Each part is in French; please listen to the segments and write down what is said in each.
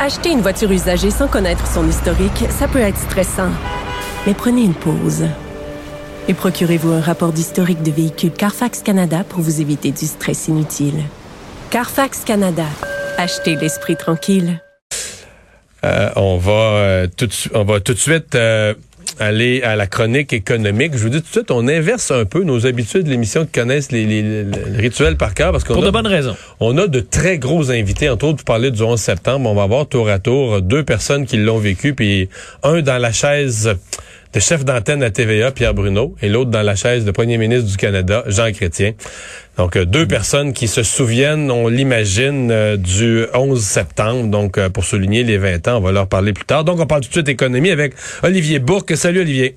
Acheter une voiture usagée sans connaître son historique, ça peut être stressant. Mais prenez une pause. Et procurez-vous un rapport d'historique de véhicule Carfax Canada pour vous éviter du stress inutile. Carfax Canada. Achetez l'esprit tranquille. Euh, on va euh, tout de su- on va tout de suite euh, aller à la chronique économique. Je vous dis tout de suite, on inverse un peu nos habitudes, l'émission qui connaissent les, les- les- les rituels par cœur parce qu'on Pour a, de bonnes raisons. on a de très gros invités. Entre autres, pour parler du 11 septembre, on va avoir tour à tour deux personnes qui l'ont vécu, puis un dans la chaise de chef d'antenne à TVA, Pierre Bruno, et l'autre dans la chaise de premier ministre du Canada, Jean Chrétien. Donc, euh, deux personnes qui se souviennent, on l'imagine, euh, du 11 septembre. Donc, euh, pour souligner les 20 ans, on va leur parler plus tard. Donc, on parle tout de suite économie avec Olivier Bourque. Salut, Olivier.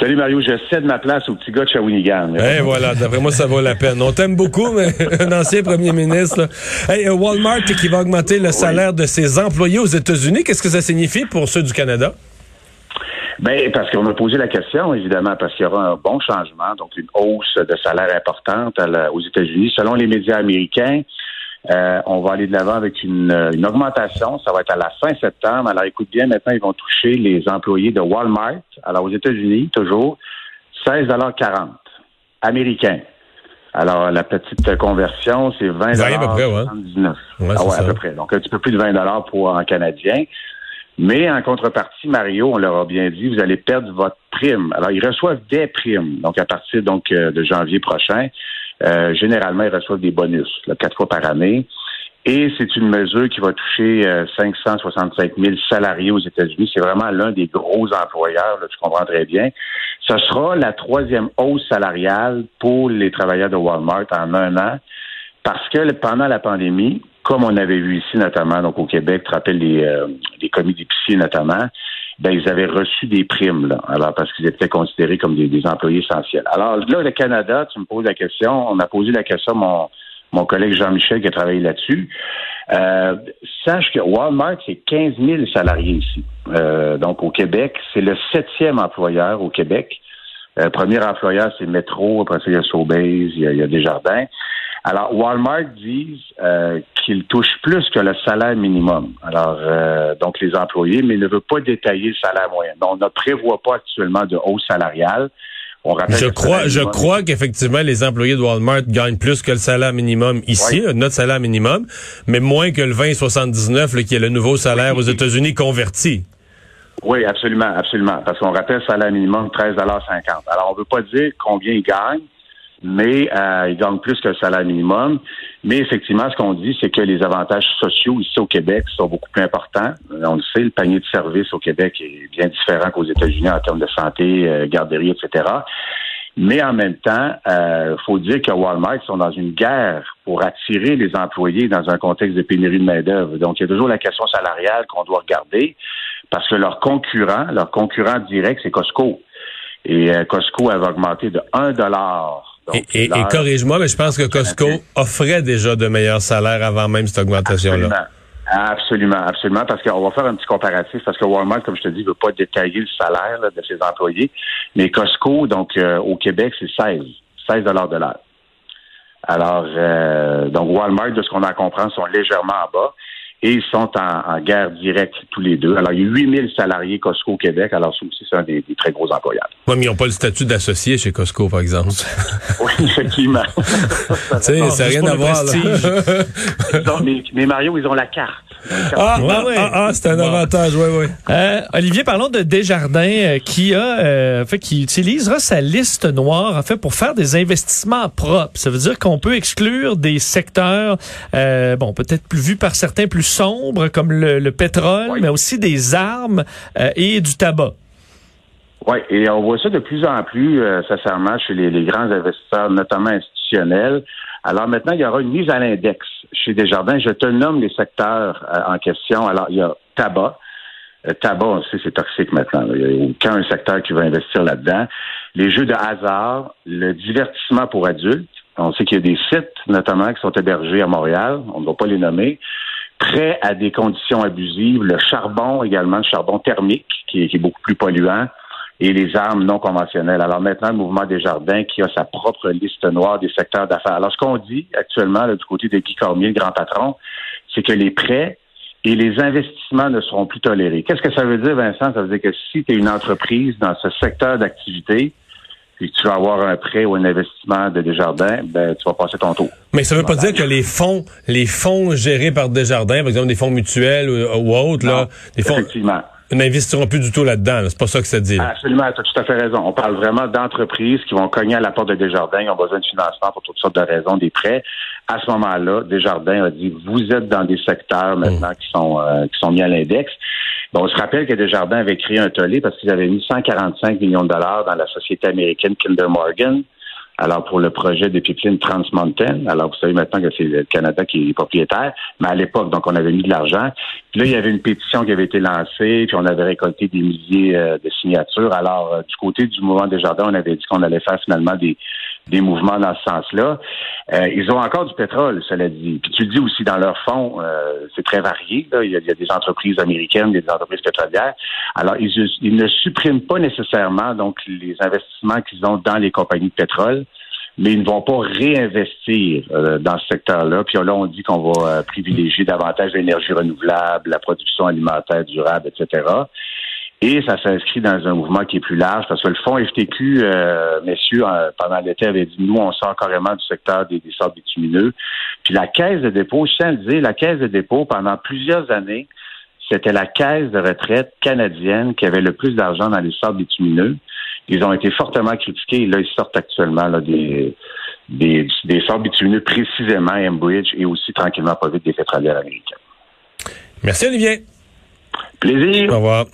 Salut Mario, je cède ma place au petit gars de Shawinigan. Eh voilà, d'après moi, ça vaut la peine. On t'aime beaucoup, mais un ancien premier ministre. là. Hey, Walmart qui va augmenter le salaire de ses employés aux États-Unis, qu'est-ce que ça signifie pour ceux du Canada? Ben, parce qu'on a posé la question, évidemment, parce qu'il y aura un bon changement, donc une hausse de salaire importante à la- aux États-Unis. Selon les médias américains, euh, on va aller de l'avant avec une, euh, une augmentation. Ça va être à la fin septembre. Alors, écoute bien, maintenant, ils vont toucher les employés de Walmart. Alors, aux États-Unis, toujours, 16,40 américains. Alors, la petite conversion, c'est 20 Ça arrive à peu près, ouais. 79. Ouais, ah ouais, à peu près. Donc, un petit peu plus de 20 pour un Canadien. Mais en contrepartie, Mario, on leur a bien dit, vous allez perdre votre prime. Alors, ils reçoivent des primes. Donc, à partir donc euh, de janvier prochain, euh, généralement, ils reçoivent des bonus, là, quatre fois par année. Et c'est une mesure qui va toucher euh, 565 000 salariés aux États-Unis. C'est vraiment l'un des gros employeurs, là, tu comprends très bien. Ce sera la troisième hausse salariale pour les travailleurs de Walmart en un an, parce que pendant la pandémie, comme on avait vu ici notamment, donc au Québec, tu te rappelles les, euh, commis d'épicier notamment, ben ils avaient reçu des primes, là, alors parce qu'ils étaient considérés comme des, employés essentiels. Alors là, le Canada, tu me poses la question, on a posé la question à mon, mon collègue Jean-Michel qui a travaillé là-dessus. Euh, sache que Walmart, c'est 15 000 salariés ici. Euh, donc au Québec, c'est le septième employeur au Québec. Euh, premier employeur, c'est Metro, après ça, il y a Sobeys, il y a, il y a Desjardins. Alors, Walmart disent euh, qu'ils touchent plus que le salaire minimum. Alors, euh, donc les employés, mais ne veut pas détailler le salaire moyen. Donc, on ne prévoit pas actuellement de hausse salariale. On rappelle Je crois, je crois qu'effectivement, les employés de Walmart gagnent plus que le salaire minimum ici, Oui. notre salaire minimum, mais moins que le 20,79, là, qui est le nouveau salaire aux États-Unis converti. Oui, absolument, absolument. Parce qu'on rappelle salaire minimum 13,50 Alors, on ne veut pas dire combien ils gagnent, mais euh, ils gagnent plus que le salaire minimum. Mais effectivement, ce qu'on dit, c'est que les avantages sociaux ici au Québec sont beaucoup plus importants. Euh, On le sait, le panier de services au Québec est bien différent qu'aux États-Unis en termes de santé, euh, garderie, etc. Mais en même temps, il faut dire que Walmart sont dans une guerre pour attirer les employés dans un contexte de pénurie de main-d'œuvre. Donc, il y a toujours la question salariale qu'on doit regarder parce que leur concurrent, leur concurrent direct, c'est Costco. Et euh, Costco avait augmenté de 1 dollar. Et, et- et corrige-moi, mais je pense que Costco offrait déjà de meilleurs salaires avant même cette augmentation-là. Absolument. Absolument, parce qu'on va faire un petit comparatif, parce que Walmart, comme je te dis, ne veut pas détailler le salaire là, de ses employés, mais Costco, donc euh, au Québec, c'est 16, 16 dollars de l'heure. Alors, euh, donc Walmart, de ce qu'on en comprend, sont légèrement en bas et ils sont en, en guerre directe tous les deux. Alors, il y a 8000 salariés Costco au Québec, alors ça aussi, c'est un des, des très gros employeurs. Mais ils n'ont pas le statut d'associé chez Costco, par exemple? Oui, effectivement. tu sais, ça n'a rien à voir. Non, mais, mais Mario, ils ont la carte. Ah, Ouais, ah, ouais. ah, ah, c'est un Bon. avantage, oui, oui. Euh, Olivier, parlons de Desjardins euh, qui a, euh, fait, qui utilisera sa liste noire en fait pour faire des investissements propres. Ça veut dire qu'on peut exclure des secteurs, euh, bon, peut-être plus vus par certains plus sombres comme le, le pétrole, Oui. mais aussi des armes euh, et du tabac. Oui, et on voit ça de plus en plus, euh, sincèrement, chez les, les grands investisseurs, notamment institutionnels. Alors maintenant, il y aura une mise à l'index chez Desjardins. Je te nomme les secteurs euh, en question. Alors, il y a tabac. Euh, tabac, on sait, c'est toxique maintenant. Il n'y a aucun secteur qui va investir là-dedans. Les jeux de hasard, le divertissement pour adultes. On sait qu'il y a des sites, notamment, qui sont hébergés à Montréal. On ne va pas les nommer. Prêts à des conditions abusives. Le charbon également, le charbon thermique, qui est beaucoup plus polluant et les armes non conventionnelles. Alors maintenant, le mouvement des jardins qui a sa propre liste noire des secteurs d'affaires. Alors ce qu'on dit actuellement du côté de Guy Cormier, le grand patron, c'est que les prêts et les investissements ne seront plus tolérés. Qu'est-ce que ça veut dire, Vincent? Ça veut dire que si tu es une entreprise dans ce secteur d'activité, puis que tu vas avoir un prêt ou un investissement de Desjardins, ben, tu vas passer ton tour. Mais ça veut pas dire que les fonds, les fonds gérés par Desjardins, par exemple des fonds mutuels ou, autres, là, des fonds, effectivement n'investiront plus du tout là-dedans. C'est pas ça que ça dit. Absolument, tu as tout à fait raison. On parle vraiment d'entreprises qui vont cogner à la porte de Desjardins, qui ont besoin de financement pour toutes sortes de raisons, des prêts. À ce moment-là, Desjardins a dit vous êtes dans des secteurs maintenant qui sont euh, qui sont mis à l'index. Bon, on se rappelle que Desjardins avait créé un tollé parce qu'ils avaient mis 145 millions de dollars dans la société américaine Kinder Morgan alors, pour le projet de pipeline Trans Mountain, alors vous savez maintenant que c'est le Canada qui est propriétaire, mais à l'époque, donc on avait mis de l'argent. Puis là, il y avait une pétition qui avait été lancée, puis on avait récolté des milliers euh, de signatures. Alors, euh, du côté du mouvement des jardins, on avait dit qu'on allait faire finalement des, des mouvements dans ce sens-là. Euh, ils ont encore du pétrole, cela dit. Puis tu le dis aussi dans leur fonds, c'est très varié. Il, y a, des entreprises américaines, des entreprises pétrolières. Alors, ils, ils ne suppriment pas nécessairement donc les investissements qu'ils ont dans les compagnies de pétrole mais ils ne vont pas réinvestir euh, dans ce secteur-là. Puis là, on dit qu'on va euh, privilégier davantage l'énergie renouvelable, la production alimentaire durable, etc. Et ça s'inscrit dans un mouvement qui est plus large, parce que le fonds FTQ, euh, messieurs, pendant l'été, avait dit, nous, on sort carrément du secteur des, sables bitumineux. Puis la caisse de dépôt, je tiens à le dire, la caisse de dépôt, pendant plusieurs années, c'était la caisse de retraite canadienne qui avait le plus d'argent dans les sables bitumineux. Ils ont été fortement critiqués. Là, ils sortent actuellement là, des, des, des sables bitumineux, précisément Enbridge et aussi tranquillement pas vite des pétrolières américains. Merci Olivier. Plaisir. Au revoir.